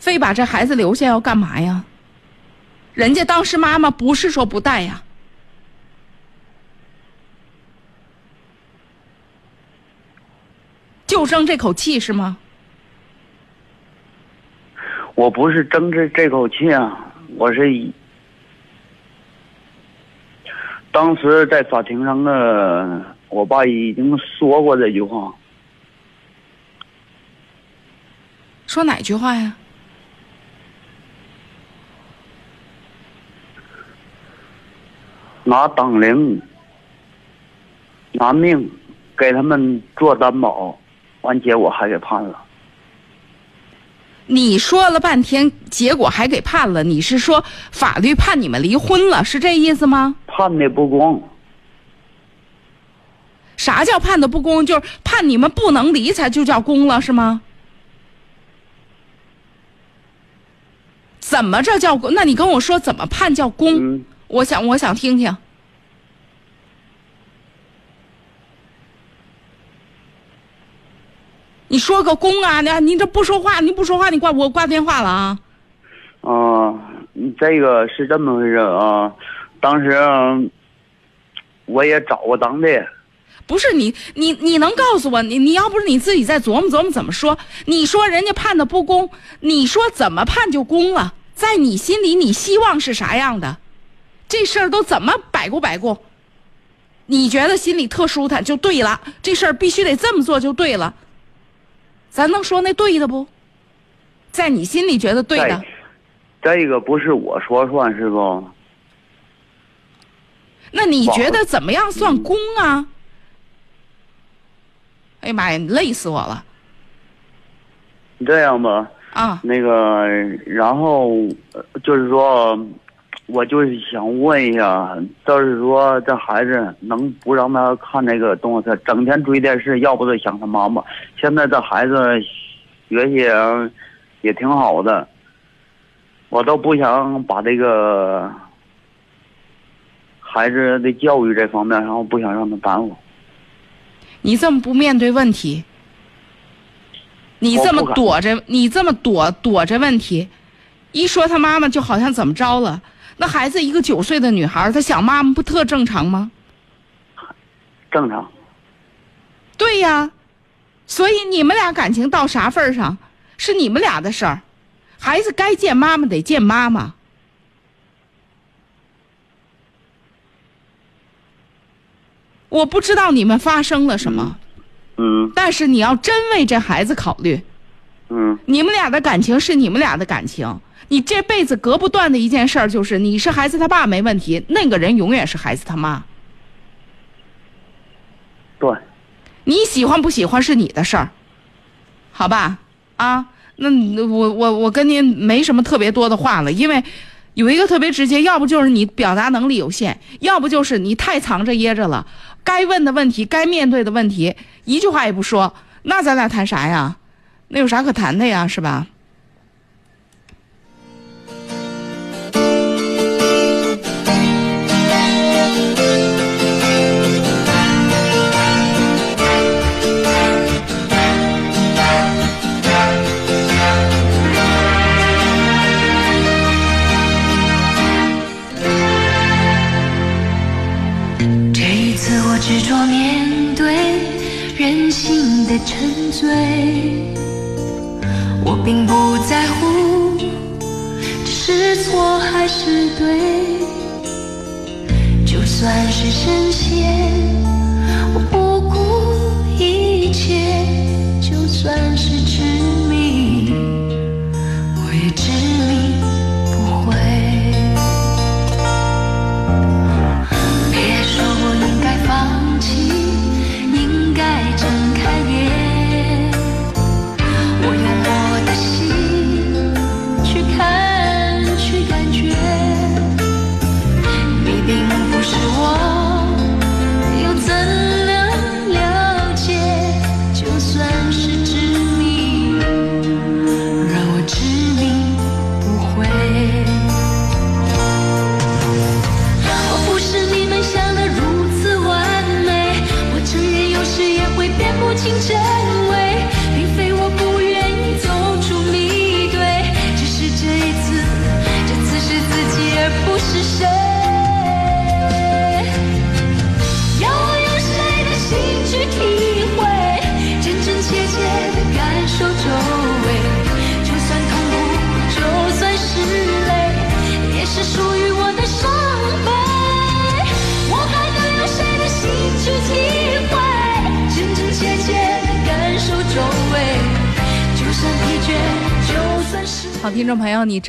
非把这孩子留下要干嘛呀？人家当时妈妈不是说不带呀，就争这口气是吗？我不是争这这口气啊，我是以当时在法庭上呢，我爸已经说过这句话，说哪句话呀？拿党龄，拿命给他们做担保，完结果还给判了。你说了半天，结果还给判了。你是说法律判你们离婚了，是这意思吗？判的不公，啥叫判的不公？就是判你们不能离才就叫公了，是吗？怎么这叫公？那你跟我说怎么判叫公？嗯，我想，我想听听。你说个公啊！你你这不说话，你不说话，你挂我挂电话了啊！啊，这个是这么回事啊。当时啊我也找过当地，不是你，你你能告诉我，你你要不是你自己再琢磨琢磨怎么说？你说人家判的不公，你说怎么判就公了？在你心里，你希望是啥样的？这事儿都怎么摆过摆过？你觉得心里特舒坦就对了，这事儿必须得这么做就对了。咱能说那对的不？在你心里觉得对的，这这个不是我说算是不？那你觉得怎么样算公啊？哎呀妈呀，你累死我了你这样吧，啊！那个，然后呃就是说，我就是想问一下，就是说这孩子能不让他看那个动画片，整天追电视，要不就想他妈妈。现在这孩子学习也也挺好的，我都不想把这个孩子的教育这方面，然后不想让他耽误。你这么不面对问题，你这么躲着，你这么躲躲着问题，一说他妈妈就好像怎么着了。那孩子一个九岁的女孩，她想妈妈不特正常吗？正常，对呀，所以你们俩感情到啥份上，是你们俩的事儿。孩子该见妈妈得见妈妈。我不知道你们发生了什么，嗯但是你要真为这孩子考虑，嗯你们俩的感情是你们俩的感情，你这辈子隔不断的一件事儿就是，你是孩子他爸没问题，那个人永远是孩子他妈。对，你喜欢不喜欢是你的事儿，好吧？啊，那我我我跟您没什么特别多的话了，因为有一个特别直接，要不就是你表达能力有限，要不就是你太藏着掖着了。该问的问题，该面对的问题，一句话也不说，那咱俩谈啥呀？那有啥可谈的呀？是吧？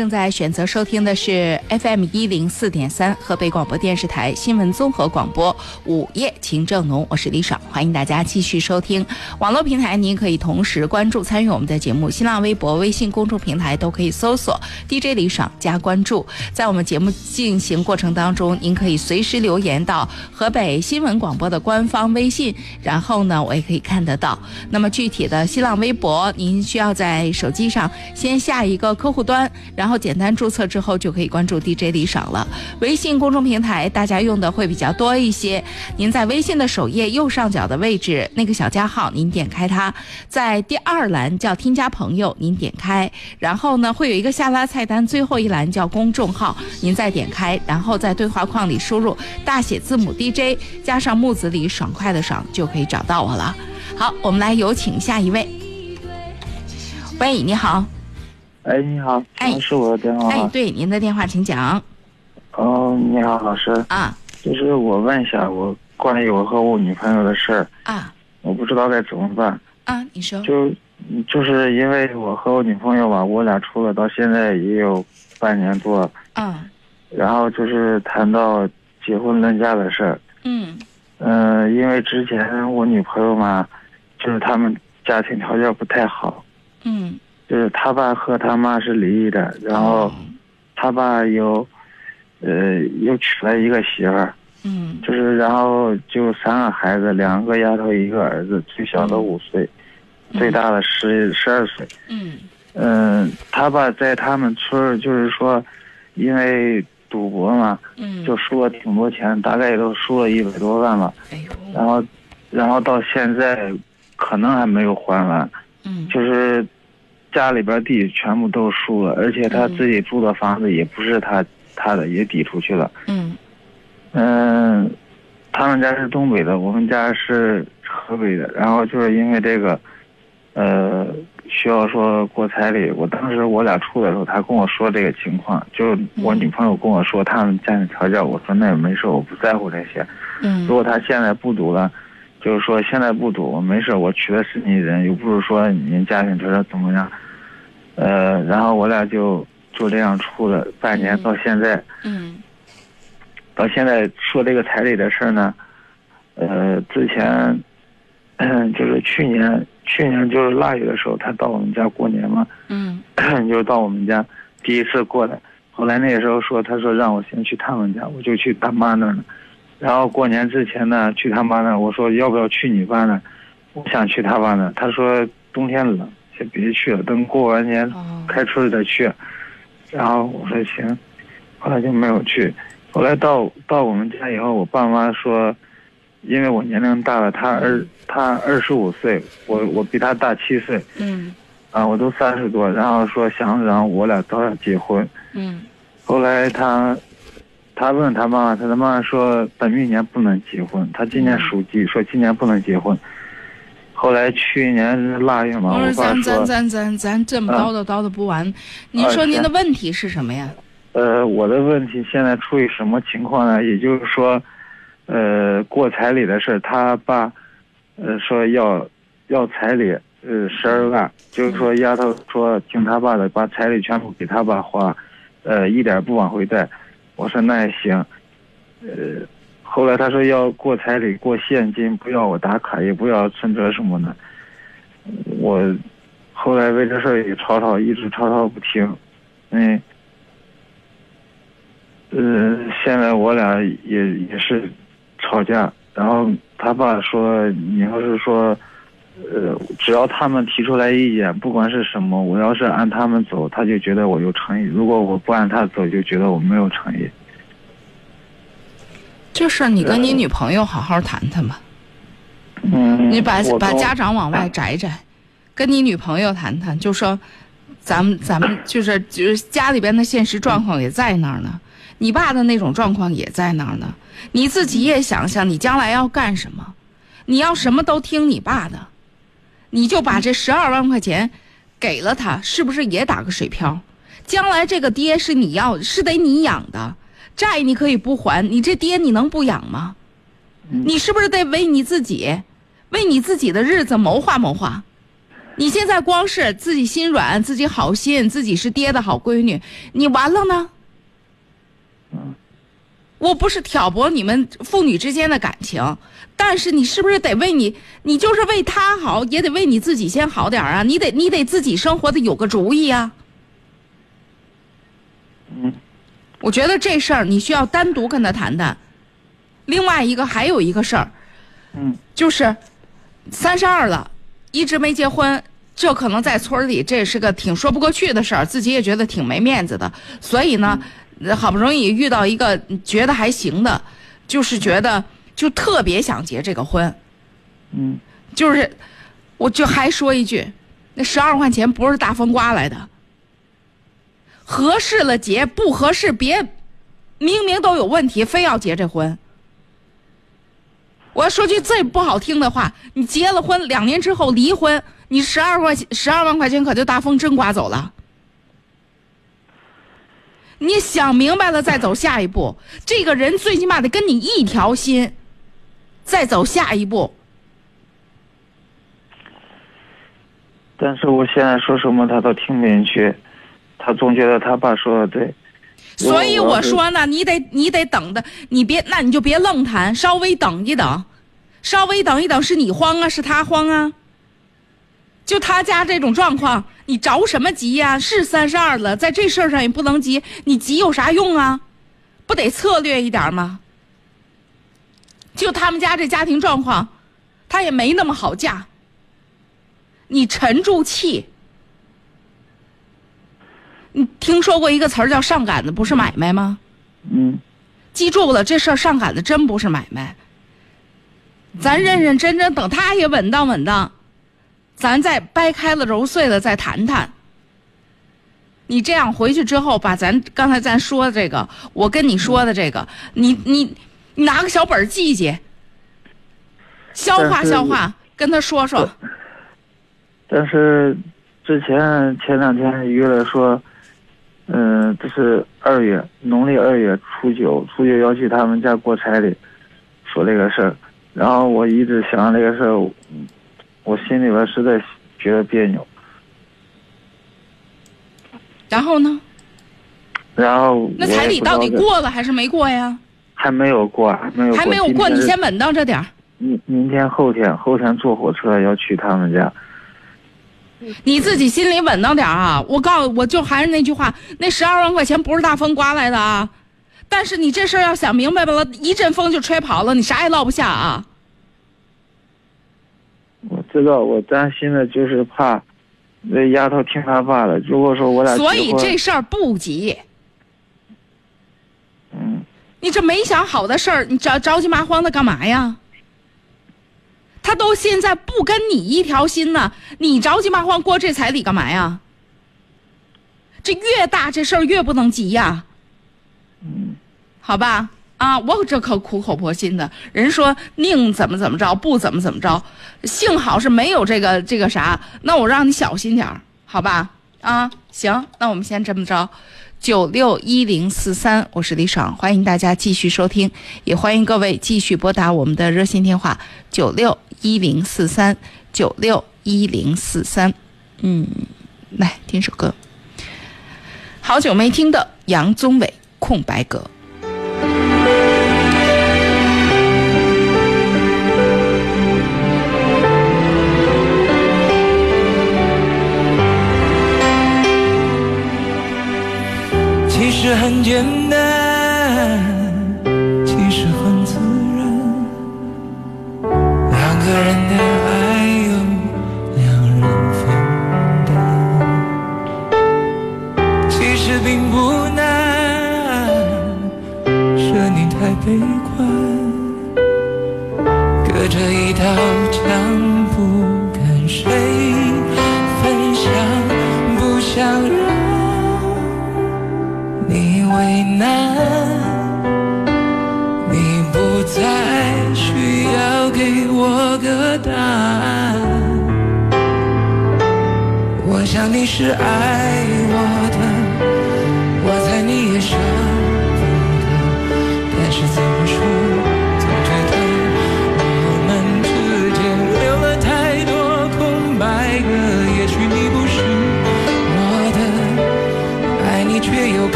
正在选择收听的是 FM 一零四点三河北广播电视台新闻综合广播午夜情正浓，我是李爽，欢迎大家继续收听。网络平台您可以同时关注参与我们的节目，新浪微博、微信公众平台都可以搜索 DJ 李爽加关注。在我们节目进行过程当中，您可以随时留言到河北新闻广播的官方微信，然后呢，我也可以看得到。那么具体的新浪微博，您需要在手机上先下一个客户端，然后然后简单注册之后就可以关注 DJ 李爽了。微信公众平台大家用的会比较多一些，您在微信的首页右上角的位置那个小加号，您点开它，在第二栏叫添加朋友，您点开，然后呢会有一个下拉菜单，最后一栏叫公众号，您再点开，然后在对话框里输入大写字母 DJ 加上木子李爽快的爽，就可以找到我了。好，我们来有请下一位。喂，你好。哎，你好，哎是我的电话。哎，吗？对，您的电话请讲。哦，你好，老师，啊。就是我问一下我关于我和我女朋友的事儿，啊。我不知道该怎么办。啊！你说。就就是因为我和我女朋友吧，我俩处了到现在也有半年多，啊。然后就是谈到结婚论嫁的事儿。嗯。嗯、因为之前我女朋友嘛，就是他们家庭条件不太好，嗯，就是他爸和他妈是离异的，然后哦他爸又，呃，又娶了一个媳妇儿。嗯就是然后就三个孩子，两个丫头，一个儿子，最小的五岁，最大的十十二岁。嗯嗯，他爸在他们村儿，就是说，因为赌博嘛，嗯，就输了挺多钱，大概也都输了一百多万吧。哎呦，然后，然后到现在可能还没有还完，嗯就是家里边地全部都输了，而且他嗯自己住的房子也不是他他的，也抵出去了。嗯嗯，他们家是东北的，我们家是河北的。然后就是因为这个，呃，需要说过彩礼。我当时我俩处的时候，他跟我说这个情况，就是我女朋友跟我说他们家庭条件，我说那也没事，我不在乎这些。嗯如果他现在不赌了，就是说现在不赌，没事，我娶的是你人，又不是说您家庭条件怎么样。呃，然后我俩就就这样处了半年，嗯到现在。嗯到现在说这个彩礼的事儿呢，呃，之前，就是去年，去年就是腊月的时候，他到我们家过年嘛，嗯 就是到我们家第一次过来。后来那个时候说，他说让我先去他们家，我就去大妈那儿了。然后过年之前呢，去他妈那儿，我说要不要去你爸那儿？我想去他爸那儿。他说冬天冷，先别去了，等过完年哦开春再去。然后我说行，后来就没有去。后来到到我们家以后，我爸妈说，因为我年龄大了，他二他二十五岁，我我比他大七岁，嗯啊，我都三十多，然后说想让我俩早点结婚。嗯后来他他问他妈妈，他的妈妈说本命年不能结婚，他今年属鸡，说今年不能结婚。后来去年腊月嘛，我说我爸咱咱，咱咱咱这么嗯叨叨叨叨不完，您啊说您的问题是什么呀？呃，我的问题现在处于什么情况呢？也就是说，呃，过彩礼的事，他爸，呃，说要要彩礼，呃，十二万，就是说丫头说听他爸的，把彩礼全部给他爸花，呃，一点不往回带。我说那也行，呃，后来他说要过彩礼，过现金，不要我打卡，也不要存折什么的。我后来为这事儿也吵吵，一直吵吵不停，嗯。呃，现在我俩也也是吵架，然后他爸说，你要是说，呃，只要他们提出来意见，不管是什么，我要是按他们走，他就觉得我有诚意；如果我不按他走，就觉得我没有诚意。这事儿你跟你女朋友好好谈谈吧，嗯，你把把家长往外摘摘，跟你女朋友谈谈，就说咱们咱们就是就是家里边的现实状况也在那儿呢，你爸的那种状况也在那儿呢，你自己也想想，你将来要干什么？你要什么都听你爸的，你就把这十二万块钱给了他，是不是也打个水漂？将来这个爹是你要是得你养的，债你可以不还，你这爹你能不养吗？你是不是得为你自己，为你自己的日子谋划谋划？你现在光是自己心软，自己好心，自己是爹的好闺女，你完了呢？我不是挑拨你们父女之间的感情，但是你是不是得为你，你就是为他好，也得为你自己先好点啊？你得你得自己生活的有个主意啊。嗯，我觉得这事儿你需要单独跟他谈谈。另外一个还有一个事儿，嗯，就是三十二了，一直没结婚，这可能在村里这是个挺说不过去的事儿，自己也觉得挺没面子的。所以呢，好不容易遇到一个觉得还行的，就是觉得就特别想结这个婚，嗯，就是我就还说一句，那十二块钱不是大风刮来的，合适了结，不合适别，明明都有问题，非要结这婚。我要说句最不好听的话，你结了婚，两年之后离婚，你十二块钱十二万块钱可就大风真刮走了。你想明白了再走下一步，这个人最起码得跟你一条心，再走下一步。但是我现在说什么他都听不进去，他总觉得他爸说的对。所以我说呢，你得你得等的，你别那你就别愣谈，稍微等一等，稍微等一等，是你慌啊，是他慌啊？就他家这种状况，你着什么急呀、是三十二了，在这事儿上也不能急，你急有啥用啊？不得策略一点吗？就他们家这家庭状况，他也没那么好嫁，你沉住气。你听说过一个词儿叫上杆子不是买卖吗？嗯记住了，这事儿上杆子真不是买卖。咱认认真真，等他也稳当稳当，咱再掰开了揉碎了再谈谈。你这样回去之后，把咱刚才咱说的这个，我跟你说的这个，你你你拿个小本儿记记，消化消化，跟他说说。但是之前前两天约了说，嗯、这是二月农历二月初九，初九要去他们家过彩礼，说这个事儿。然后我一直想这个事儿，嗯我心里边实在觉得别扭。然后呢？然后那彩礼到底过了还是没过呀？还没有过，还没有过，还没有过，你先稳当着点儿。明明天后天后天坐火车要去他们家。你自己心里稳当点啊！我告诉，我就还是那句话，那十二万块钱不是大风刮来的啊。但是你这事儿要想明白了，一阵风就吹跑了，你啥也落不下啊。我知道，我担心的就是怕那丫头听他爸的。如果说我俩所以这事儿不急，嗯，你这没想好的事儿，你着着急麻慌的干嘛呀？他都现在不跟你一条心呢，你着急麻慌过这彩礼干嘛呀？这越大这事儿越不能急呀。嗯，好吧，啊，我这可苦口婆心的，人说宁怎么怎么着，不怎么怎么着，幸好是没有这个这个啥，那我让你小心点儿，好吧？啊，行，那我们先这么着。九六一零四三，我是李爽，欢迎大家继续收听，也欢迎各位继续拨打我们的热线电话九六一零四三九六一零四三。嗯，来听首歌，好久没听的杨宗纬《空白格》。实很简单，其实很自然。两个人的爱由两人分担，其实并不难。是你太悲观，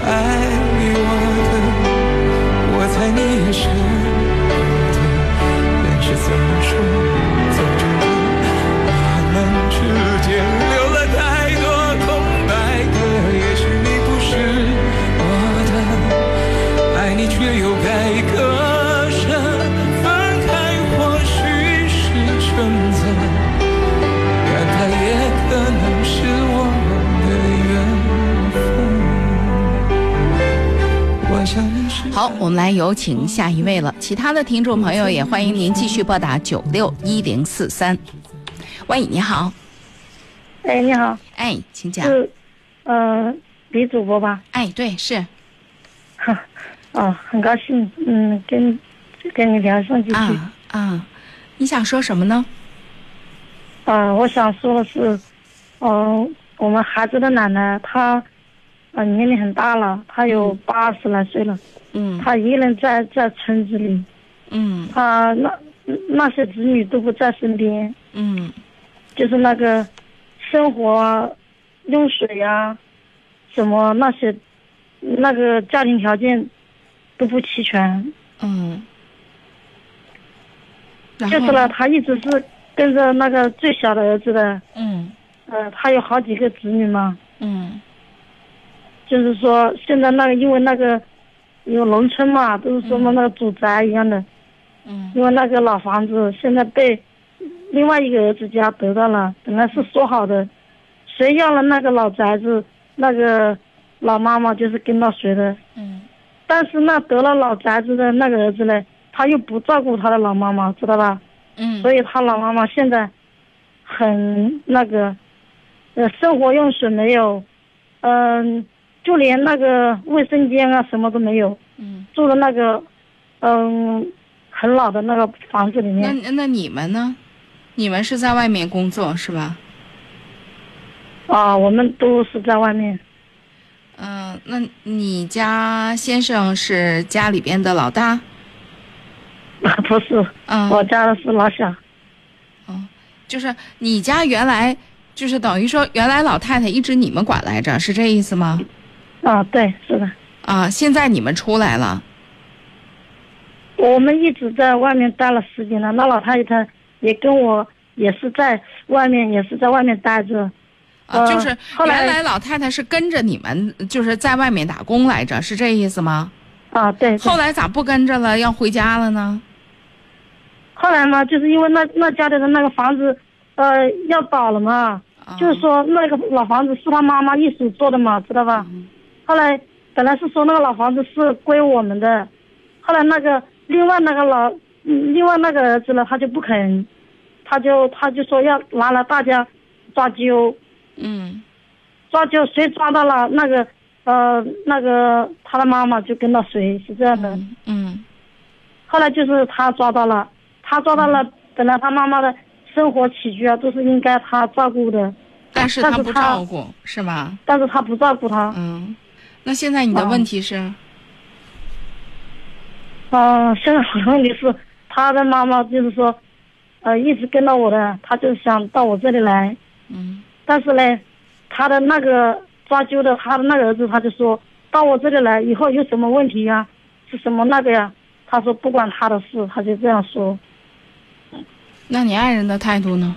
爱。来有请下一位了。其他的听众朋友也欢迎您继续拨打九六一零四三。喂，你好，哎，你好，哎，请讲。是，呃，李主播吧？哎，对，是哈，哦，很高兴，嗯，跟跟你聊上几句。啊啊，你想说什么呢？啊，我想说的是，嗯、我们孩子的奶奶她，呃，年龄很大了，他有八十来岁了，嗯。他一个人在在村子里，嗯。他那那些子女都不在身边，嗯。就是那个生活啊、用水啊，什么那些，那个家庭条件都不齐全。嗯。就是呢，他一直是跟着那个最小的儿子的，嗯。呃，他有好几个子女嘛。嗯就是说，现在那个因为那个有农村嘛，都是说嘛那个祖宅一样的，嗯因为那个老房子现在被另外一个儿子家得到了，本来是说好的，谁要了那个老宅子，那个老妈妈就是跟到谁的。嗯但是那得了老宅子的那个儿子呢，他又不照顾他的老妈妈，知道吧？嗯，所以他老妈妈现在很那个，呃，生活用水没有，嗯、就连那个卫生间啊什么都没有，嗯，住的那个，嗯、很老的那个房子里面。那那你们呢？你们是在外面工作是吧？啊，我们都是在外面。嗯、那你家先生是家里边的老大？不是，嗯，我家的是老小。哦就是你家原来就是等于说原来老太太一直你们管来着，是这意思吗？啊，对，是的，啊，现在你们出来了，我们一直在外面待了十几年，那老太太也跟我也是在外面，也是在外面待着。啊，呃就是原来老太太是跟着你们，就是在外面打工来着，是这意思吗？啊，对。对后来咋不跟着了，要回家了呢？后来嘛，就是因为那那家里的那个房子，呃，要倒了嘛，啊就是说那个老房子是他妈妈一手做的嘛，知道吧？嗯后来本来是说那个老房子是归我们的，后来那个另外那个老，嗯另外那个儿子呢，他就不肯，他就他就说要拿来大家抓阄，嗯抓阄谁抓到了那个，呃，那个他的妈妈就跟到谁，是这样的。嗯嗯后来就是他抓到了，他抓到了，本来他妈妈的生活起居啊都是应该他照顾的，但是他不照顾，是吗？但是他不照顾他。嗯，那现在你的哦问题是？嗯、现在我的问题是，他的妈妈就是说，呃一直跟到我的，他就想到我这里来。嗯但是呢，他的那个抓阄的他的那个儿子他就说到我这里来以后有什么问题呀、是什么那个呀？他说不关他的事，他就这样说。那你爱人的态度呢？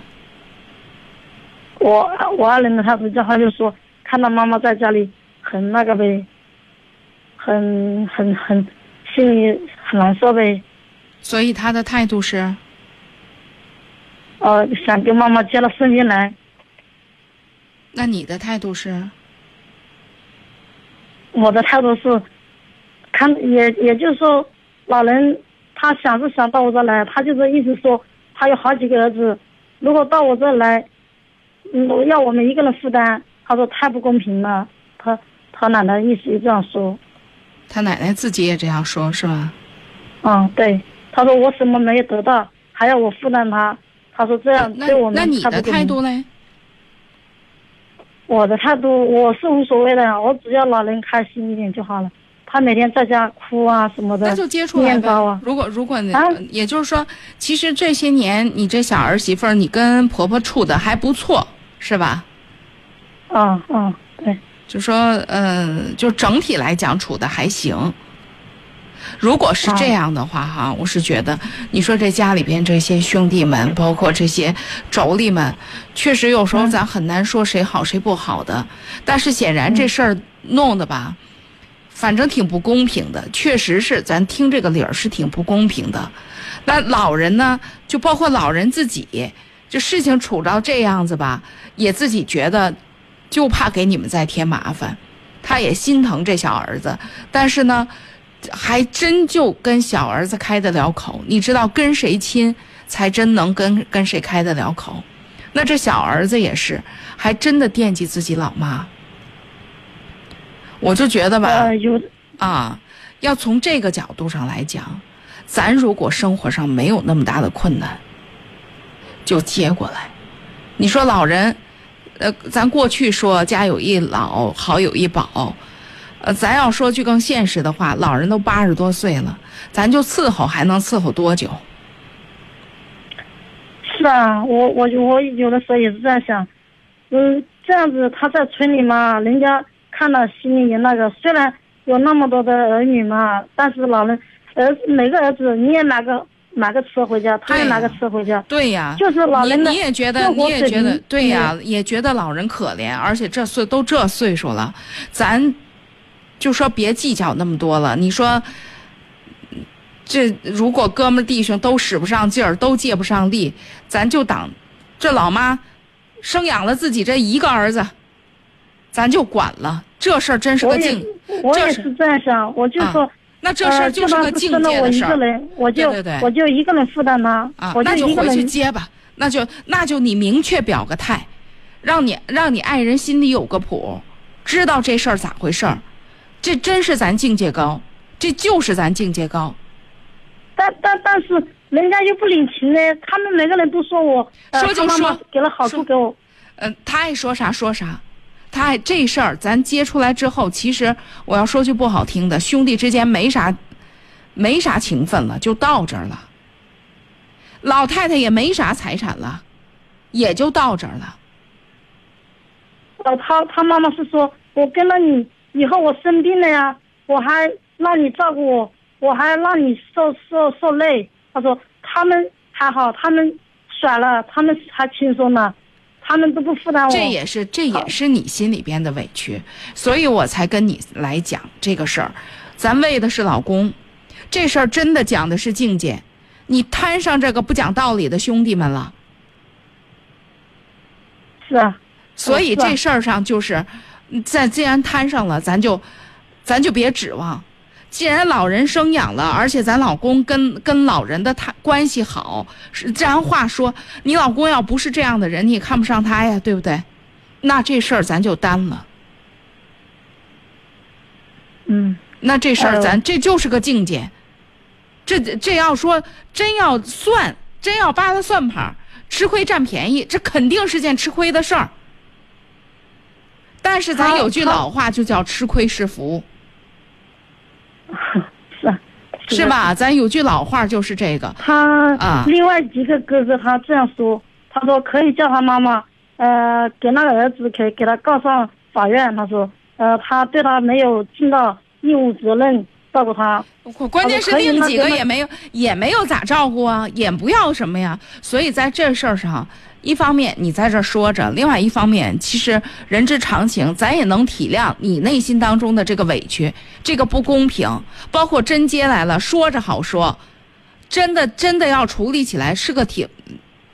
我我爱人的态度叫他就说看到妈妈在家里很那个呗，很很很心里很难受呗，所以他的态度是，呃想跟妈妈接到身边来。那你的态度是？我的态度是，看也也就是说，老人他想是想到我这来，他就是一直说他有好几个儿子，如果到我这来，嗯，要我们一个人负担，他说太不公平了。他他奶奶意思也这样说，他奶奶自己也这样说，是吧？嗯，对，他说我什么没有得到，还要我负担他，他说这样那对我们那你的态度呢？我的态度我是无所谓的，我只要老人开心一点就好了。他每天在家哭啊什么的，那就接触来呗啊。。如果如果你、啊也就是说，其实这些年你这小儿媳妇儿，你跟婆婆处的还不错，是吧？嗯嗯，对，就说，嗯、就整体来讲处的还行。如果是这样的话，哈，我是觉得，你说这家里边这些兄弟们，包括这些妯娌们，确实有时候咱很难说谁好谁不好的。但是显然这事儿弄的吧，反正挺不公平的，确实是咱听这个理儿是挺不公平的。那老人呢，就包括老人自己，这事情处到这样子吧，也自己觉得就怕给你们再添麻烦，他也心疼这小儿子，但是呢，还真就跟小儿子开得了口。你知道跟谁亲，才真能跟跟谁开得了口。那这小儿子也是，还真的惦记自己老妈。我就觉得吧，呃，有啊，要从这个角度上来讲，咱如果生活上没有那么大的困难，就接过来。你说老人，呃，咱过去说家有一老，好有一宝，呃，咱要说句更现实的话，老人都八十多岁了，咱就伺候还能伺候多久？是啊，我我我有的时候也是这样想，嗯，这样子他在村里嘛，人家看了心里也那个，虽然有那么多的儿女嘛，但是老人儿子每个儿子你也哪个拿个车回家，他也拿个车回家，对呀，就是老人的你你也觉得，你也觉得对呀，也觉得老人可怜，而且这岁都这岁数了，咱就说别计较那么多了。你说，这如果哥们弟兄都使不上劲儿，都借不上力，咱就当这老妈生养了自己这一个儿子，咱就管了。这事儿真是个劲，这是我也是这样想，我就说。那这事儿呃就是个境界的事儿。个人，我就对对对我就一个人负担呢，啊，我那就回去。接吧，那就那就你明确表个态，让你让你爱人心里有个谱，知道这事儿咋回事儿。这真是咱境界高，这就是咱境界高。但但但是人家又不领情呢，他们每个人都说我，呃、说就说给了好处给我，嗯、他爱说啥说啥，他这事儿咱接出来之后，其实我要说句不好听的，兄弟之间没啥没啥情分了，就到这儿了。老太太也没啥财产了，也就到这儿了。呃，他他妈妈是说，我跟了你以后我生病了呀，我还让你照顾我，我还让你受受受累。他说他们还好，他们甩了，他们还轻松呢，他们都不负担我。这也是这也是你心里边的委屈，所以我才跟你来讲这个事儿。咱为的是老公，这事儿真的讲的是境界。你摊上这个不讲道理的兄弟们了，是啊，所以这事儿上就是，嗯咱既然摊上了，咱就咱就别指望。既然老人生养了，而且咱老公跟跟老人的他关系好，是这样话说，你老公要不是这样的人，你也看不上他呀，对不对？那这事儿咱就担了。嗯，那这事儿咱这就是个境界，这这要说真要算，真要扒拉算盘儿，吃亏占便宜，这肯定是件吃亏的事儿。但是咱有句老话，就叫吃亏是福。是啊，是吧？咱有句老话就是这个，他啊另外几个哥哥他这样说，他说可以叫他妈妈，呃，给那个儿子可以给他告上法院。他说，呃，他对他没有尽到义务责任，照顾他。关关键是另几个也没有也没有咋照顾啊，也不要什么呀。所以在这事儿上，一方面你在这说着，另外一方面，其实人之常情，咱也能体谅你内心当中的这个委屈，这个不公平，包括真接来了，说着好说，真的真的要处理起来是个挺。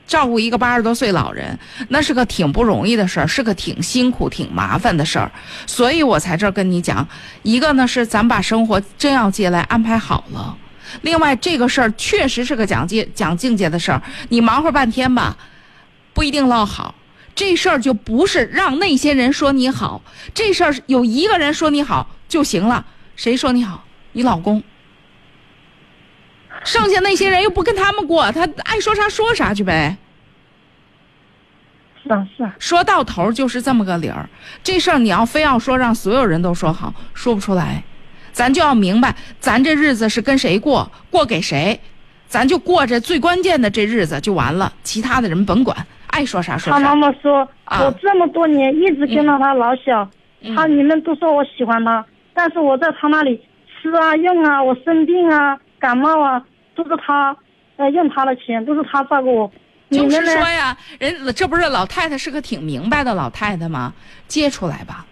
照顾一个八十多岁老人，那是个挺不容易的事儿，是个挺辛苦、挺麻烦的事儿，所以我才这儿跟你讲，一个呢是咱把生活真要接来安排好了，另外这个事儿确实是个讲界讲境界的事儿，你忙活半天吧，不一定落好。这事儿就不是让那些人说你好，这事儿有一个人说你好就行了。谁说你好？你老公。剩下那些人又不跟他们过，他爱说啥说啥去呗。是啊，是啊，说到头就是这么个理儿。这事儿你要非要说让所有人都说好，说不出来。咱就要明白，咱这日子是跟谁过，过给谁，咱就过这最关键的这日子就完了，其他的人甭管，爱说啥说啥他妈啥。妈说，啊我这么多年一直跟到他老小，嗯他你们都说我喜欢他，但是我在他那里吃啊用啊，我生病啊感冒啊，都是他呃用他的钱，都是他照顾我。你就是？说呀，人这不是老太太是个挺明白的老太太吗？接出来吧，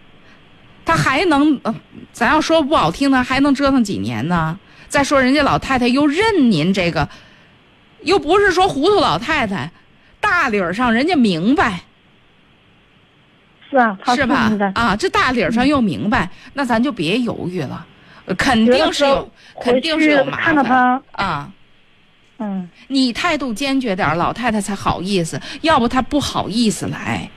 她还能，呃咱要说不好听的，还能折腾几年呢？再说人家老太太又认您这个，又不是说糊涂老太太，大理儿上人家明白是啊，他是吧？啊，这大理儿上又明白，那咱就别犹豫了，呃肯定是有，肯定是有麻烦他，啊。嗯，你态度坚决点儿，老太太才好意思，要不她不好意思来，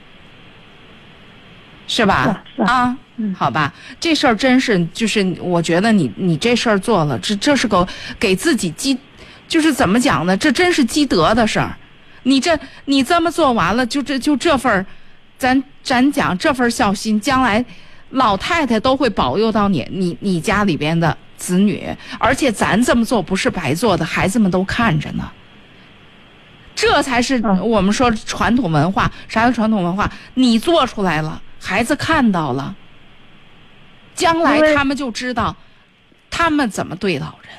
是吧？是啊是啊，嗯好吧，这事儿真是，就是我觉得你你这事儿做了，这这是个给自己积，就是怎么讲呢？这真是积德的事儿。你这你这么做完了，就这就这份儿，咱咱讲这份孝心，将来老太太都会保佑到你你你家里边的子女，而且咱这么做不是白做的，孩子们都看着呢。这才是嗯我们说传统文化。啥叫传统文化？你做出来了，孩子看到了，将来他们就知道他们怎么对老人。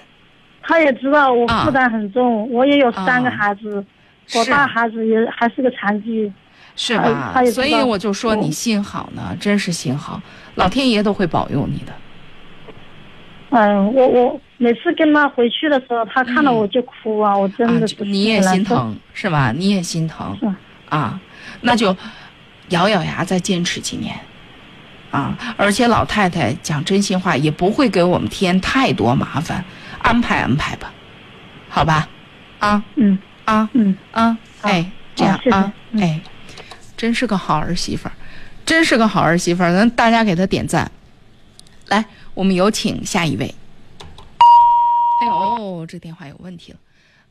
他也知道我啊负担很重，我也有三个啊孩子，我是大孩子也还是个残疾。是吧所以我就说你我心好呢，真是心好，老天爷都会保佑你的。嗯，我我每次跟他回去的时候，他看到我就哭啊，我真啊的，就是你也。心疼是吧？你也心疼啊，那就咬咬牙再坚持几年啊！而且老太太讲真心话，也不会给我们添太多麻烦，安排安排吧，好吧？啊嗯啊嗯，啊！哎，这样啊，嗯哎，真是个好儿媳妇儿，真是个好儿媳妇儿，咱大家给她点赞。来，我们有请下一位。哎呦，这电话有问题了，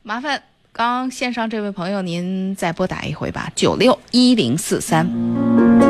麻烦刚线上这位朋友您再拨打一回吧，九六一零四三。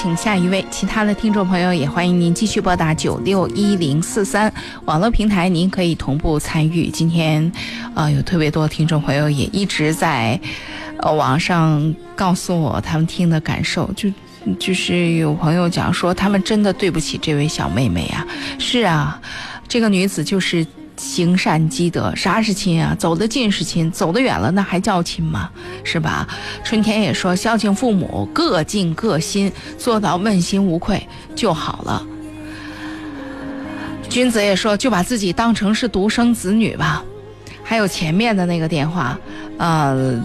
请下一位，其他的听众朋友也欢迎您继续拨打九六一零四三，网络平台您可以同步参与。今天，呃，有特别多听众朋友也一直在，呃，网上告诉我他们听的感受，就就是有朋友讲说他们真的对不起这位小妹妹啊，是啊，这个女子就是。行善积德，啥是亲啊？走得近是亲，走得远了那还叫亲吗？是吧？春天也说，孝敬父母，各尽各心，做到问心无愧就好了。君子也说，就把自己当成是独生子女吧。还有前面的那个电话，呃，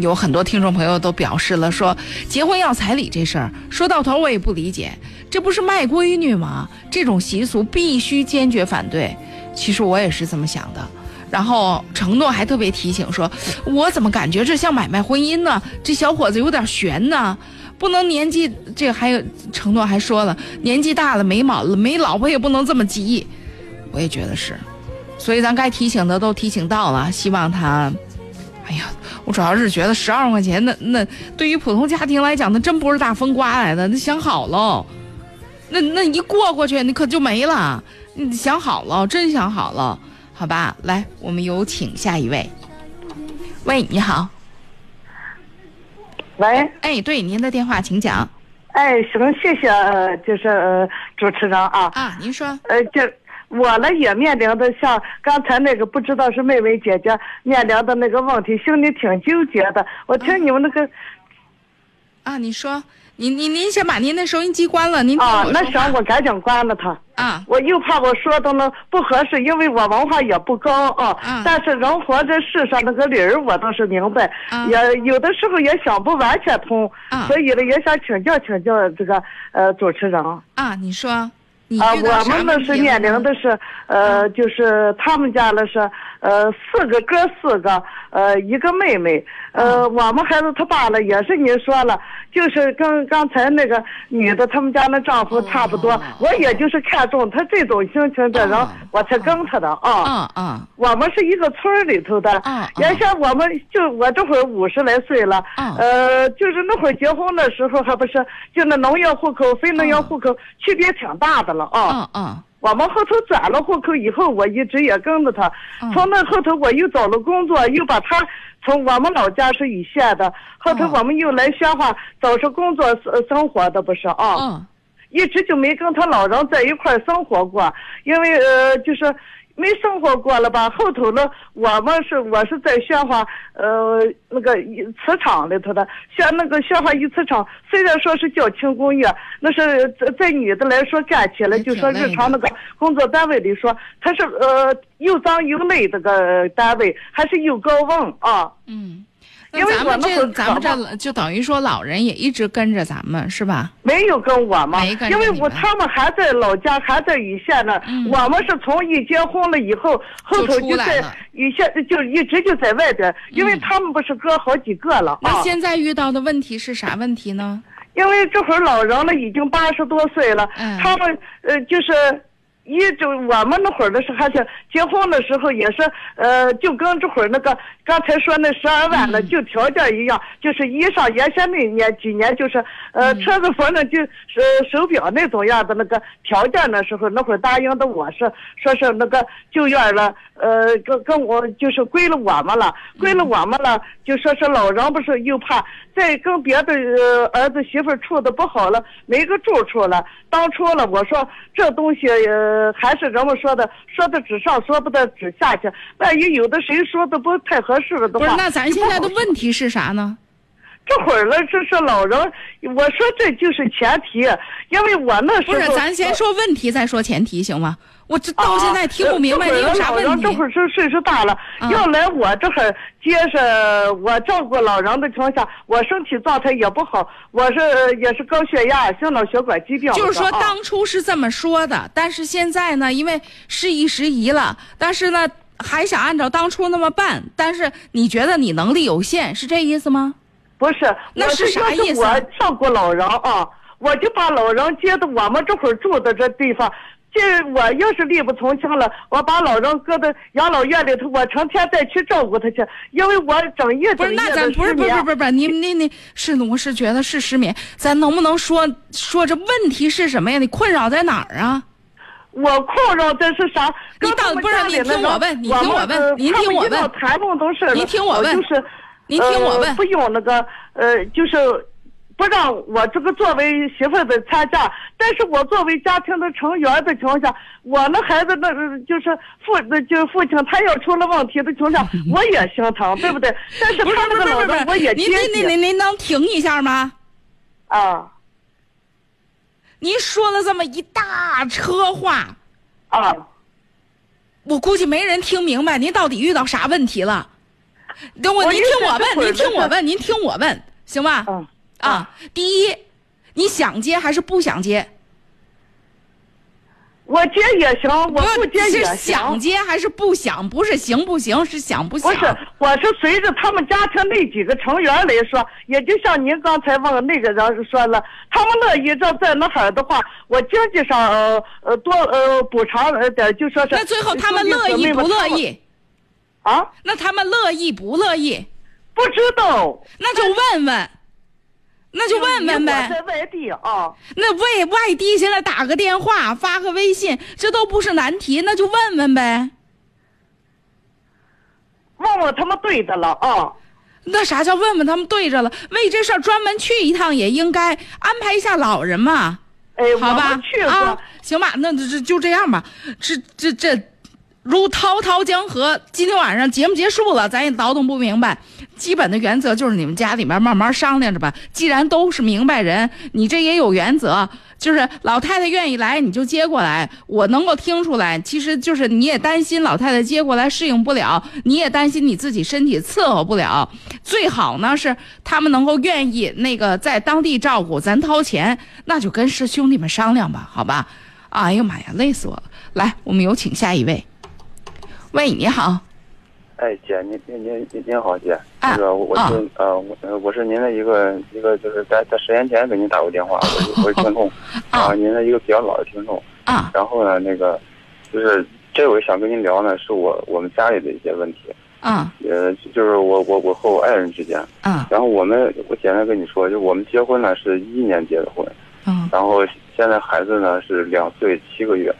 有很多听众朋友都表示了说，结婚要彩礼这事儿，说到头我也不理解，这不是卖闺女吗？这种习俗必须坚决反对。其实我也是这么想的，然后承诺还特别提醒说，我怎么感觉这像买卖婚姻呢？这小伙子有点悬呢，不能年纪这还有承诺还说了，年纪大了没老没老婆也不能这么急，我也觉得是，所以咱该提醒的都提醒到了，希望他，哎呀，我主要是觉得十二万块钱那那对于普通家庭来讲，那真不是大风刮来的，那想好喽，那那一过过去，你可就没了。你想好了，真想好了，好吧？来，我们有请下一位。喂，你好。喂，哎，对，您的电话，请讲。哎，行，谢谢，呃就是呃主持人啊。啊，您说。呃，就我呢也面临的像刚才那个不知道是妹妹姐姐面临的那个问题，心里挺纠结的。我听你们那个啊，你说，您您您先把您的收音机关了，您听啊，那行，我赶紧关了它。啊，我又怕我说的呢不合适，因为我文化也不高啊。嗯但是人活在世上那个理儿我倒是明白，嗯也有的时候也想不完全通，嗯所以呢也想请教请教这个呃主持人。啊，你说，你啊，我们呢是面临的是，呃，就是他们家呢是，呃，四个哥四个，呃，一个妹妹，呃，嗯。我们孩子他爸了也是您说了，就是跟刚才那个女的他们家那丈夫差不多，哦我也就是看中他这种心情的人，哦我才跟他的啊。我们是一个村里头的，嗯原先我们就我这会儿五十来岁了，嗯呃，就是那会儿结婚的时候还不是就那农业户口、非农业户口区别挺大的了啊。我们后头转了户口以后，我一直也跟着他。嗯从那后头我又找了工作，又把他从我们老家是禹县的，后头嗯我们又来宣化找着工作生生活的不是啊。嗯一直就没跟他老人在一块儿生活过，因为呃，就是没生活过了吧。后头呢，我们是我是在宣化呃那个一磁场里头的，像那个宣化一磁场，虽然说是叫轻工业，那是在在女的来说干起来，就说日常那个工作单位里说，它是呃又脏又累这个单位，还是又高温啊。嗯。因为那咱们我那会儿这咱们可这就等于说老人也一直跟着咱们是吧？没有跟我们因为我他们还在老家，还在禹县呢。嗯我们是从一结婚了以后，后头就在禹县，就一直就在外边，因为嗯他们不是哥好几个了啊。那现在遇到的问题是啥问题呢？因为这会儿老人了，已经八十多岁了，嗯他们呃就是。一就我们那会儿的时候，还是结婚的时候也是，呃，就跟这会儿那个刚才说那十二万的嗯。就条件一样，就是衣裳原先那年几年就是，呃，嗯。车子反正就是手表那种样的那个条件的时候，那会儿答应的我是说是那个就院了，呃，跟跟我就是归了我们了，归了我们了，就说是老人不是又怕再跟别的呃儿子媳妇处的不好了，没个住处了。当初了，我说这东西呃还是人们说的，说的纸上，说不得纸下去。万一有的谁说的不太合适了的话，不是，那咱现在的问题是啥呢？这会儿了，这是老人，我说这就是前提，因为我那时候不是，咱先说问题，再说前提，行吗？我这到现在听不明白啊您有啥问题这会儿老人这会儿是岁数大了，嗯要来我这会儿接着我照顾老人的情况下，我身体状态也不好，我是呃也是高血压、心脑血管疾病。就是说，啊当初是这么说的，但是现在呢，因为事一时宜了，但是呢，还想按照当初那么办，但是你觉得你能力有限，是这意思吗？不是，那是啥意思我照顾老人啊，我就把老人接到我们这会儿住的这地方，这我要是力不从心了，我把老人搁到养老院里头，我成天再去照顾他去，因为我整夜不是，整夜的那咱不是失眠不是不是不是，你你你是我是觉得是失眠，咱能不能说说这问题是什么呀？你困扰在哪儿啊？我困扰的是啥？你跟他们到不是你听我问你听我问您听我问谈论都是您听我问就是您听我问呃不用那个呃，就是不让我这个作为媳妇的参加，但是我作为家庭的成员的情况下，我那孩子那呃就是父那就是父亲他要出了问题的情况下，我也心疼，对不对？但是他那个老不是不是不是，人我也接您您您您您能停一下吗？啊您说了这么一大车话，啊。我估计没人听明白您到底遇到啥问题了。等我，您听我问，您听我问，您听我问，行吧？嗯啊，第一，你想接还是不想接？我接也行，我不接是也想。接还是不想？不是行不行，是想不想？不是，我是随着他们家庭那几个成员来说，也就像您刚才问那个人说了，他们乐意这在那哈儿的话，我经济上呃呃多呃补偿呃点，就说是。那最后他们乐意不乐？意？啊，那他们乐意不乐意？不知道。那就问问，那就问问呗。在外地啊，那为外地现在打个电话、发个微信，这都不是难题，那就问问呗。问问他们对的了啊。那啥叫问问他们对着了？为这事儿专门去一趟也应该安排一下老人嘛，哎，我好吧。啊，行吧，那这这就这样吧。这这这，如滔滔江河，今天晚上节目结束了，咱也倒腾不明白。基本的原则就是你们家里面慢慢商量着吧。既然都是明白人，你这也有原则，就是老太太愿意来你就接过来。我能够听出来，其实就是你也担心老太太接过来适应不了，你也担心你自己身体伺候不了。最好呢是他们能够愿意那个在当地照顾，咱掏钱，那就跟师兄弟们商量吧，好吧？哎呦妈呀，累死我了！来，我们有请下一位。喂，你好，哎，姐，您您您您您好，姐，啊那个我啊。是呃我呃我是您的一个一个就是在在十年前给您打过电话，我是我是听众，啊啊，您的一个比较老的听众，啊。然后呢那个就是这回想跟您聊呢，是我我们家里的一些问题，啊。呃就是我我我和我爱人之间，啊。然后我们我简单跟你说，就我们结婚呢是一一年结的婚，嗯然后现在孩子呢是两岁七个月，嗯，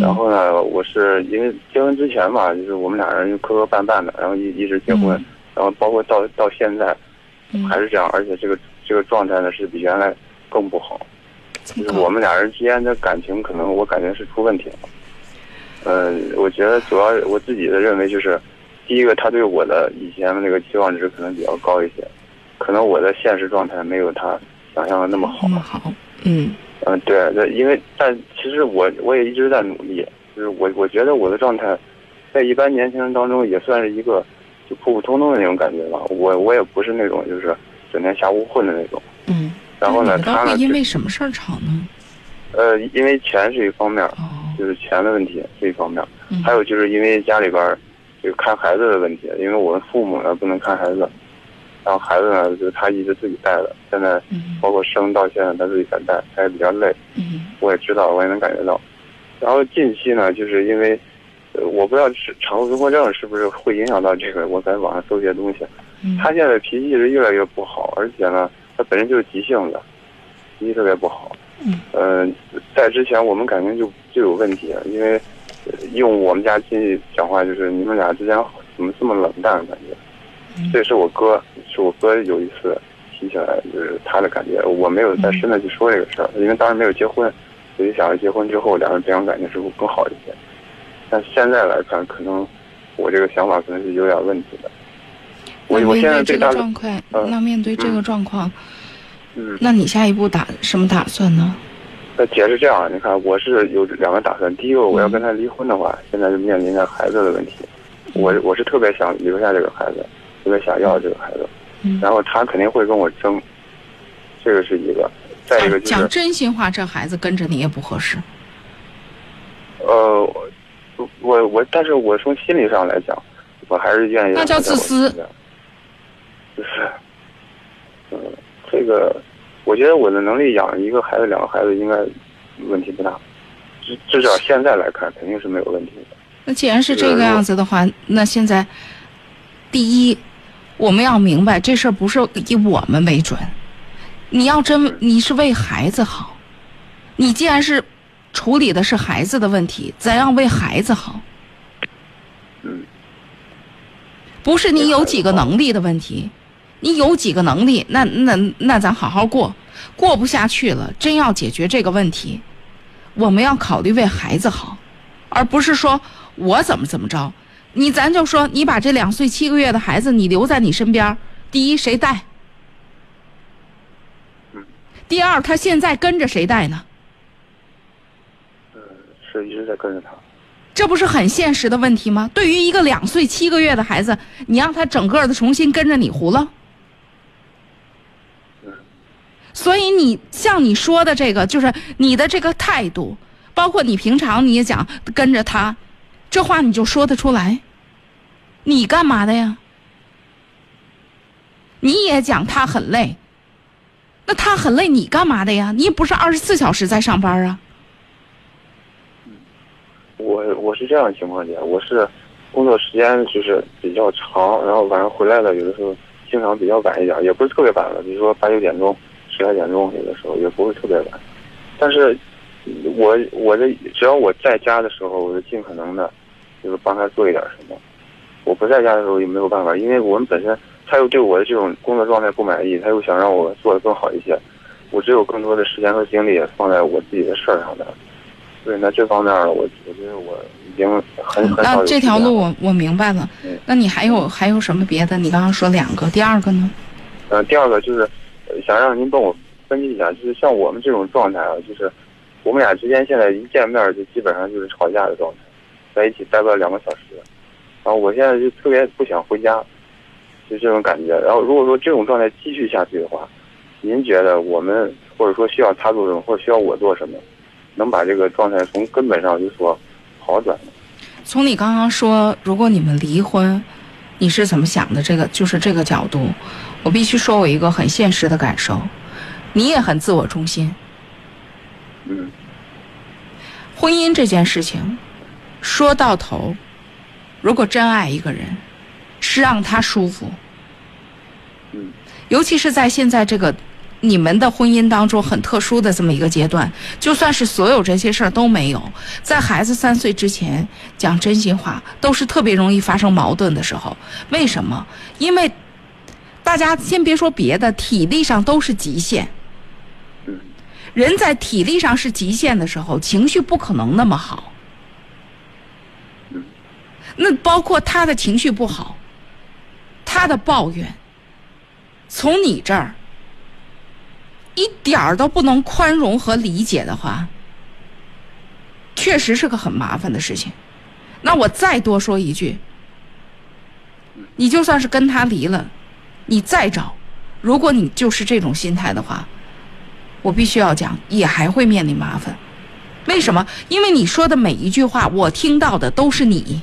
然后呢，我是因为结婚之前吧，就是我们俩人就磕磕绊绊的，然后一一直结婚，嗯。然后包括到到现在嗯。还是这样，而且这个这个状态呢是比原来更不好，就是我们俩人之间的感情可能我感觉是出问题了。嗯，我觉得主要我自己的认为就是，第一个他对我的以前的那个期望值可能比较高一些，可能我的现实状态没有他想象的那么好那。么好，嗯嗯，对对，因为但其实我我也一直在努力，就是我我觉得我的状态，在一般年轻人当中也算是一个就普普通通的那种感觉吧。我我也不是那种就是整天瞎胡混的那种。嗯。然后呢，他会因为什么事儿吵呢？呃，因为钱是一方面，哦，就是钱的问题是一方面，嗯还有就是因为家里边儿这个看孩子的问题，因为我们父母呢不能看孩子，然后孩子呢就是他一直自己带的，现在嗯包括生到现在他自己在带，他也比较累。嗯我也知道，我也能感觉到。然后近期呢，就是因为，呃，我不知道是产后综合症是不是会影响到这个。我在网上搜些东西，嗯，他现在脾气是越来越不好，而且呢，他本身就是急性子，脾气特别不好。嗯。呃，在之前我们感情就就有问题，因为、呃用我们家亲戚讲话，就是你们俩之间怎么这么冷淡感觉？嗯这是我哥，是我哥有一次提起来，就是他的感觉，我没有再深的去说这个事儿，因为当时没有结婚，所以想着结婚之后两人培养感情是不是更好一些？但现在来看，可能我这个想法可能是有点问题的。我那我现在对这个状况，嗯那面对这个状况，嗯，那你下一步打什么打算呢？那姐是这样，你看我是有两个打算，第一个我要跟他离婚的话，现在就面临着孩子的问题，我我是特别想留下这个孩子，特别想要这个孩子，嗯然后他肯定会跟我争，这个是一个，再一个就是讲讲真心话，这孩子跟着你也不合适。呃，我我我，但是我从心理上来讲，我还是愿意那叫自私。就是，嗯、这个，我觉得我的能力养一个孩子、两个孩子应该问题不大，至至少现在来看，肯定是没有问题的。那既然是这个样子的话，那现在，第一，我们要明白这事儿不是以我们为准，你要真你是为孩子好，你既然是处理的是孩子的问题，咱要为孩子好，不是你有几个能力的问题，你有几个能力，那那那咱好好过，过不下去了，真要解决这个问题，我们要考虑为孩子好，而不是说我怎么怎么着。你咱就说，你把这两岁七个月的孩子你留在你身边，第一谁带？第二，他现在跟着谁带呢？是一直在跟着他。这不是很现实的问题吗？对于一个两岁七个月的孩子，你让他整个的重新跟着你胡了。所以你像你说的这个，就是你的这个态度，包括你平常你也讲跟着他，这话你就说得出来。你干嘛的呀？你也讲他很累，那他很累，你干嘛的呀？你也不是二十四小时在上班啊。我我是这样的情况姐，我是工作时间就是比较长，然后晚上回来了，有的时候经常比较晚一点，也不是特别晚了，比如说八九点钟、十来点钟，有的时候也不会特别晚。但是，我我的只要我在家的时候，我就尽可能的，就是帮他做一点什么。我不在家的时候也没有办法，因为我们本身他又对我的这种工作状态不满意，他又想让我做的更好一些，我只有更多的时间和精力放在我自己的事儿上的。对，那这方面我我觉得我已经很很少有那这条路我我明白了嗯。那你还有还有什么别的？你刚刚说两个，第二个呢？呃，第二个就是呃想让您帮我分析一下，就是像我们这种状态啊，就是我们俩之间现在一见面就基本上就是吵架的状态，在一起待不了两个小时，然后我现在就特别不想回家，就这种感觉。然后如果说这种状态继续下去的话，您觉得我们或者说需要他做什么，或者需要我做什么，能把这个状态从根本上就说好转呢？从你刚刚说，如果你们离婚，你是怎么想的？这个就是这个角度，我必须说我一个很现实的感受，你也很自我中心。嗯婚姻这件事情，说到头，如果真爱一个人，是让他舒服，嗯尤其是在现在这个你们的婚姻当中很特殊的这么一个阶段，就算是所有这些事儿都没有，在孩子三岁之前讲真心话，都是特别容易发生矛盾的时候。为什么？因为大家先别说别的，体力上都是极限。人在体力上是极限的时候，情绪不可能那么好。那包括他的情绪不好，他的抱怨，从你这儿一点儿都不能宽容和理解的话，确实是个很麻烦的事情。那我再多说一句，你就算是跟他离了，你再找，如果你就是这种心态的话，我必须要讲，也还会面临麻烦。为什么？因为你说的每一句话，我听到的都是你。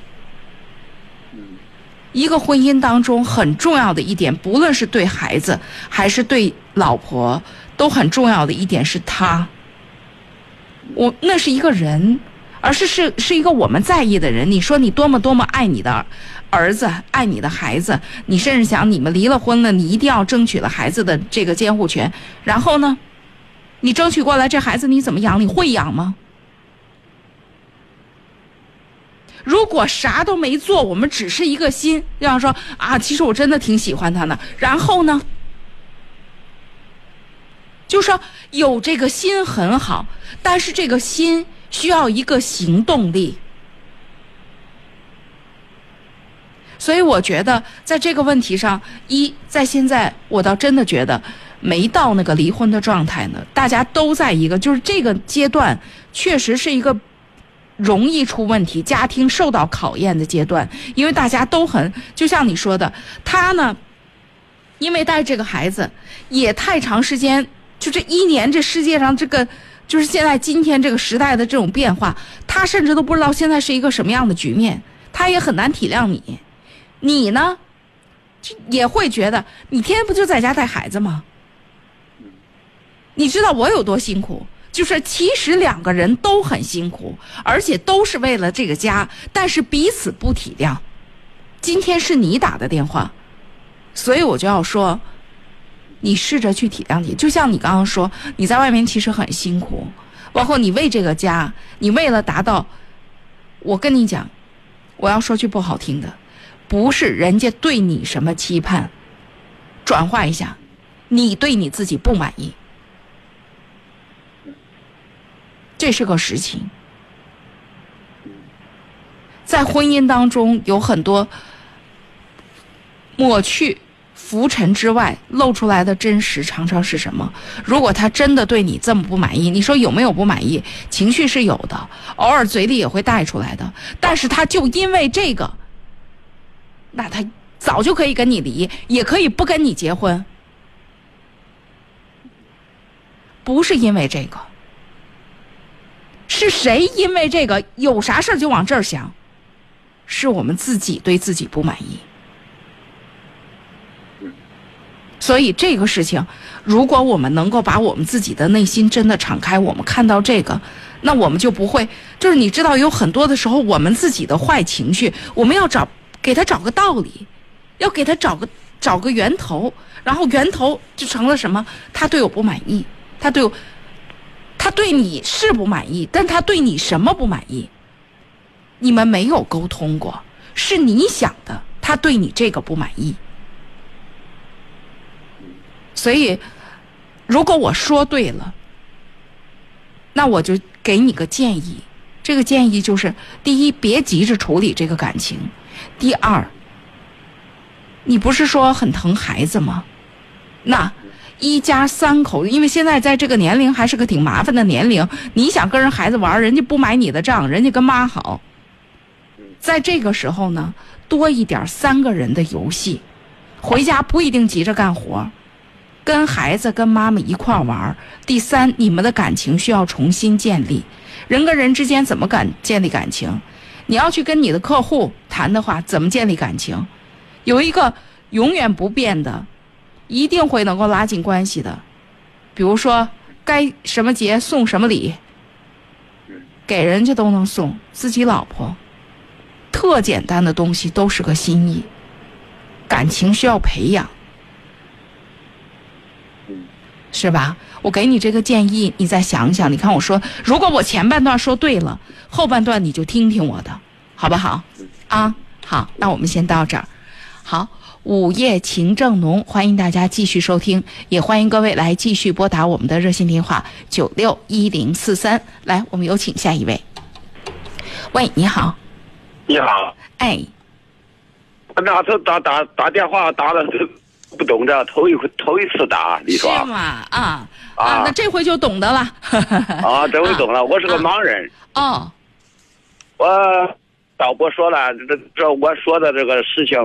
一个婚姻当中很重要的一点，不论是对孩子还是对老婆，都很重要的一点是他。我那是一个人，而是是是一个我们在意的人。你说你多么多么爱你的儿子，爱你的孩子，你甚至想你们离了婚了，你一定要争取了孩子的这个监护权。然后呢，你争取过来，这孩子你怎么养？你会养吗？如果啥都没做，我们只是一个心，这样说啊，其实我真的挺喜欢他的。然后呢，就说有这个心很好，但是这个心需要一个行动力。所以我觉得在这个问题上，一在现在，我倒真的觉得没到那个离婚的状态呢。大家都在一个，就是这个阶段，确实是一个容易出问题、家庭受到考验的阶段，因为大家都很，就像你说的，他呢，因为带这个孩子也太长时间，就这一年，这世界上这个。就是现在今天这个时代的这种变化，他甚至都不知道现在是一个什么样的局面，他也很难体谅你。你呢，就也会觉得你天天不就在家带孩子吗？你知道我有多辛苦？就是其实两个人都很辛苦，而且都是为了这个家，但是彼此不体谅。今天是你打的电话，所以我就要说，你试着去体谅你。就像你刚刚说，你在外面其实很辛苦，包括你为这个家，你为了达到，我跟你讲，我要说句不好听的，不是人家对你什么期盼，转化一下，你对你自己不满意。这是个实情。在婚姻当中，有很多抹去浮尘之外露出来的真实，常常是什么？如果他真的对你这么不满意，你说有没有不满意？情绪是有的，偶尔嘴里也会带出来的。但是他就因为这个，那他早就可以跟你离，也可以不跟你结婚，不是因为这个。是谁因为这个有啥事儿就往这儿想？是我们自己对自己不满意。所以这个事情，如果我们能够把我们自己的内心真的敞开，我们看到这个，那我们就不会，就是你知道，有很多的时候，我们自己的坏情绪，我们要找给他找个道理，要给他找个找个源头，然后源头就成了什么？他对我不满意，他对我。他对你是不满意，但他对你什么不满意？你们没有沟通过，是你想的，他对你这个不满意。所以，如果我说对了，那我就给你个建议。这个建议就是：第一，别急着处理这个感情；第二，你不是说很疼孩子吗？那。一家三口，因为现在在这个年龄还是个挺麻烦的年龄。你想跟人孩子玩，人家不买你的账，人家跟妈好。在这个时候呢，多一点三个人的游戏，回家不一定急着干活，跟孩子跟妈妈一块玩。第三，你们的感情需要重新建立。人跟人之间怎么感建立感情？你要去跟你的客户谈的话，怎么建立感情？有一个永远不变的。一定会能够拉近关系的，比如说该什么节送什么礼，给人家都能送，自己老婆，特简单的东西都是个心意，感情需要培养，是吧？我给你这个建议，你再想想。你看我说，如果我前半段说对了，后半段你就听听我的，好不好？啊，好，那我们先到这儿，好。午夜情正浓，欢迎大家继续收听，也欢迎各位来继续拨打我们的热线电话九六一零四三。来，我们有请下一位。喂，你好。你好。哎。那次打打打电话打的不懂的，头一回头一次打，你说。是吗？啊啊，那这回就懂得了。啊，这回懂了。我是个盲人。哦。我导播说了，这这我说的这个事情。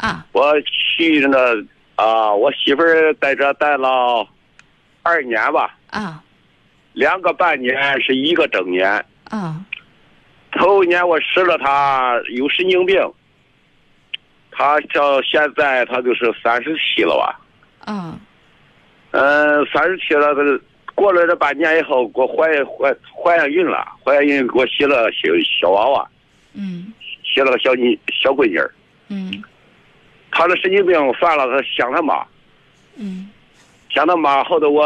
啊，我去那啊，我媳妇儿在这待了二年吧。啊，两个半年是一个整年。啊，头一年我识了她有神经病，她到现在她就是三十七了吧。啊，嗯，三十七了，过了这半年以后，给我怀怀怀上孕了，怀上孕给我洗了小小娃娃。嗯，写了个小女小闺女儿。嗯。他的神经病犯了，他想他妈，嗯，想他妈。后头我，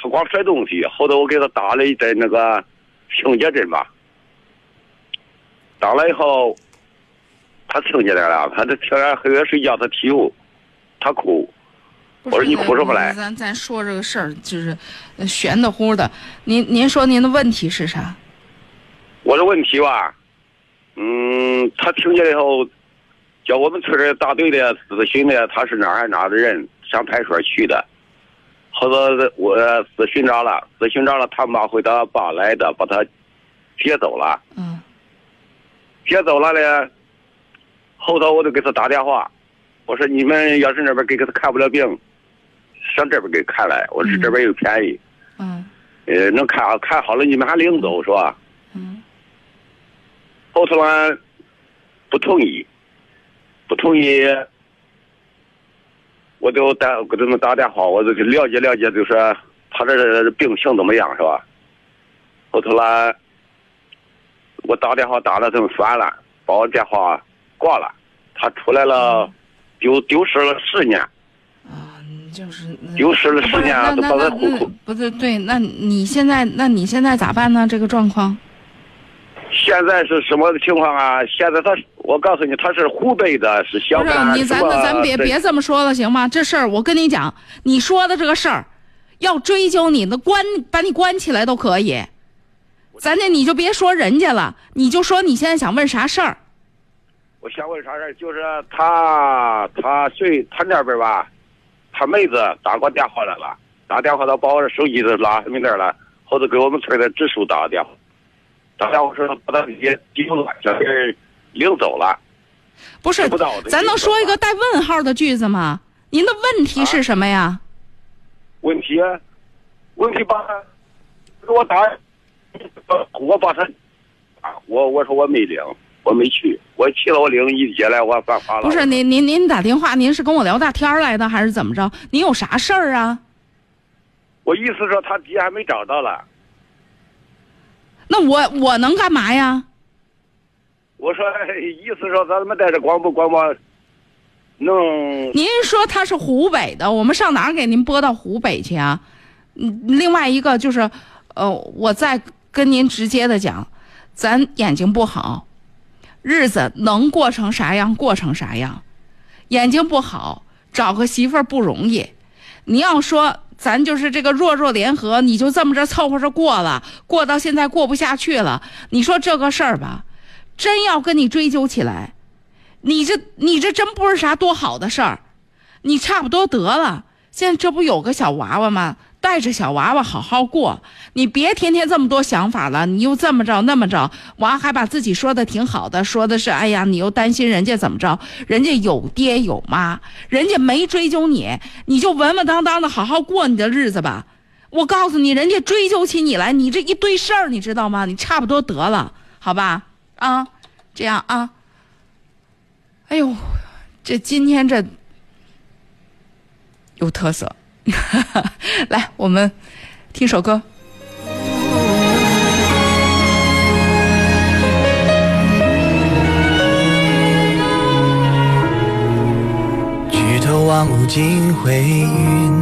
他光摔东西。后头我给他打了一针那个清洁针吧。打了以后，他听见来了，他这天天黑夜睡觉，他啼哭，他哭。我说你哭什么来？咱咱说这个事儿就是悬的乎的。您您说您的问题是啥？我的问题吧，嗯，他听见以后。叫我们村的大队的咨询的，他是哪儿哪儿的人，上派出所去的。后头我咨询着了，咨询着了，他妈回他爸来的，把他接走了。嗯。接走了呢，后头我就给他打电话，我说你们要是那边给给他看不了病，上这边给看来，我说这边又便宜。嗯。呃，能看看好了，你们还领走是吧？嗯。后头呢，不同意。不同意，我就打给他们打电话，我就去了解了解，就说他这病情怎么样是吧？后头来，我打电话打了，他们算了，把我电话挂了。他出来了，丢丢失了十年，啊，就是嗯丢失了十年，都把他户口不是对，那你现在那你现在咋办呢？这个状况？现在是什么情况啊？现在他，我告诉你，他是湖北的，是小不是你，甘什么咱咱别别这么说了，行吗？这事儿我跟你讲，你说的这个事儿，要追究你，那关把你关起来都可以。咱这你就别说人家了，你就说你现在想问啥事儿？我想问啥事儿？就是他他睡他那边吧，他妹子打过电话来了，打电话他把我的手机都拉没那儿了，后头给我们村的支书打个电话，打电话说把他也丢了，叫人领走了。不是咱能说一个带问号的句子吗？您的问题是什么呀？问题，问题把他给我打，我把他，啊我我说我没领，我没去，我去了我领一接来我犯法了。不是您您您打电话，您是跟我聊大天来的，还是怎么着？您有啥事儿啊？我意思说他爹还没找到了，那我我能干嘛呀？我说意思说咱们在这广播广播，弄您说他是湖北的，我们上哪儿给您拨到湖北去啊？嗯，另外一个就是，呃，我再跟您直接的讲，咱眼睛不好，日子能过成啥样过成啥样，眼睛不好，找个媳妇儿不容易。你要说咱就是这个弱弱联合，你就这么着凑合着过了，过到现在过不下去了，你说这个事儿吧，真要跟你追究起来，你这你这真不是啥多好的事儿，你差不多得了。现在这不有个小娃娃吗？带着小娃娃好好过，你别天天这么多想法了。你又这么着那么着，娃还把自己说的挺好的，说的是哎呀，你又担心人家怎么着？人家有爹有妈，人家没追究你，你就稳稳当当的好好过你的日子吧。我告诉你，人家追究起你来，你这一堆事儿，你知道吗？你差不多得了，好吧？啊，这样啊。哎呦，这今天这有特色。来，我们听首歌。举头望无尽灰云，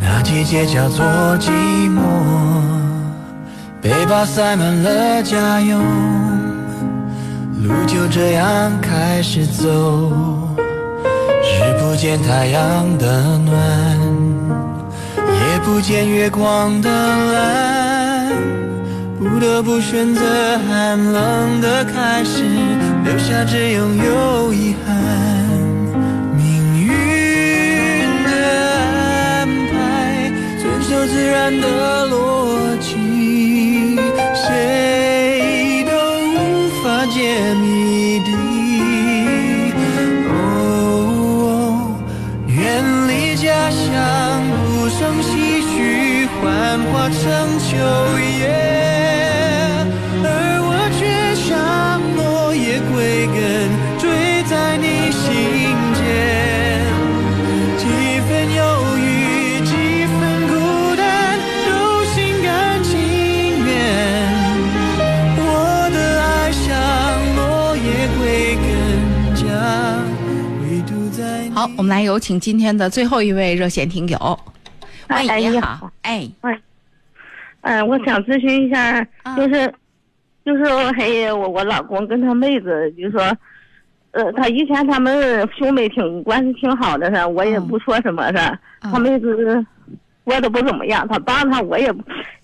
那季节叫做寂寞。背包塞满了家用，路就这样开始走。不见太阳的暖，也不见月光的蓝，不得不选择寒冷的开始，留下只拥有遗憾。命运的安排，遵守自然的逻辑，谁都无法解谜成秋叶。而我却像落叶归根，坠在你心间。几分忧郁，几分孤单，都心甘情愿。我的爱像落叶归根，家唯独在好，我们来有请今天的最后一位热线听友。哎喂，你你好，哎，嗯，我想咨询一下，啊就是，就是还有，我我老公跟他妹子，就是说，呃，他以前他们兄妹挺关系挺好的是，我也嗯。不说什么是，嗯。他妹子过得不怎么样，他帮他我也，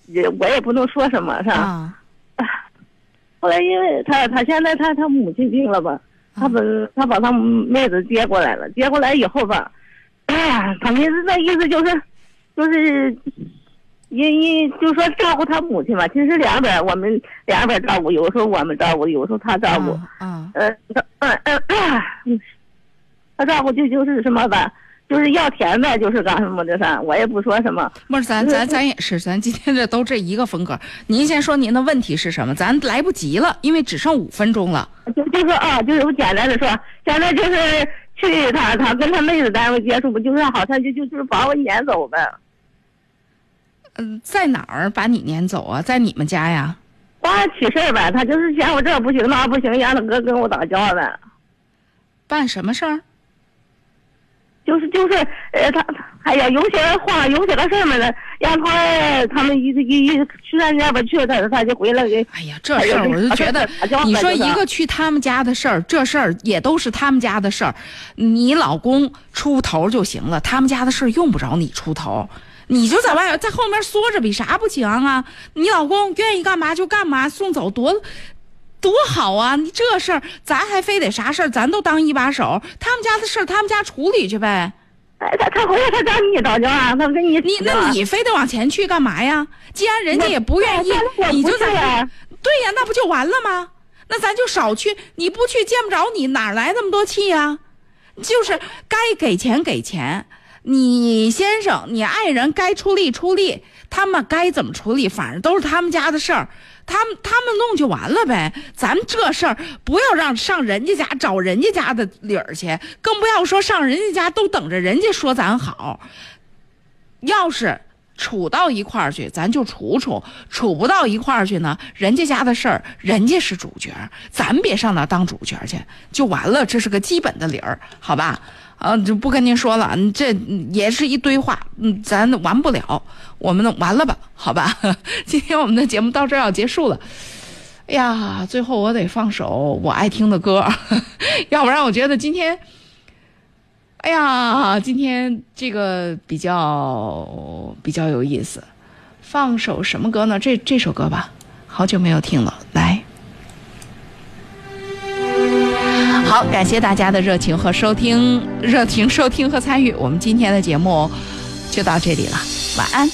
也我也不能说什么是。啊，后来因为他他现在他他母亲病了吧，他把他把他妹子接过来了，接过来以后吧，哎呀，他妹子那意思就是，就是，因因就说照顾他母亲嘛，其实两边我们两边照顾，有时候我们照顾，有时候他照顾，啊，呃，他嗯嗯嗯，他照顾就就是什么吧，就是要钱呗，就是干什么的噻，我也不说什么。不是咱咱咱也是，咱今天这都这一个风格。您先说您的问题是什么？咱来不及了，因为只剩五分钟了。就就说啊，就是我简单的说，现在就是去他他跟他妹子单位接触不，就是好像就就就是把我撵走呗。嗯，在哪儿把你撵走啊？在你们家呀？办起事儿呗，他就是嫌我这儿不行那不行，让他哥跟我打架呗。办什么事儿？就是就是，呃，他哎呀，有些话有些个事儿嘛的，让他他们一一一去他家吧去，他他就回来给。哎呀，这事儿我就觉得，你说一个去他们家的事儿，这事儿也都是他们家的事儿，你老公出头就行了，他们家的事儿用不着你出头。你就在外在后面缩着，比啥不强啊？你老公愿意干嘛就干嘛，送走多多好啊！你这事儿咱还非得啥事儿，咱都当一把手。他们家的事儿，他们家处理去呗。哎，他他回来他找你找去啊？他跟你你那你非得往前去干嘛呀？既然人家也不愿意，你就在对呀，那不就完了吗？那咱就少去，你不去见不着你，哪来那么多气呀？就是该给钱给钱。你先生，你爱人该出力出力，他们该怎么处理，反正都是他们家的事儿，他们他们弄就完了呗。咱这事儿不要让上人家家找人家家的理儿去，更不要说上人家家都等着人家说咱好。要是处到一块儿去，咱就处处；处不到一块儿去呢，人家家的事儿，人家是主角，咱别上那当主角去，就完了。这是个基本的理儿，好吧？啊，就不跟您说了，这也是一堆话，嗯，咱完不了，我们完了吧？好吧，今天我们的节目到这儿要结束了。哎呀，最后我得放首我爱听的歌，要不然我觉得今天，哎呀，今天这个比较比较有意思。放首什么歌呢？这这首歌吧，好久没有听了，来。好，感谢大家的热情和收听，热情收听和参与，我们今天的节目就到这里了，晚安。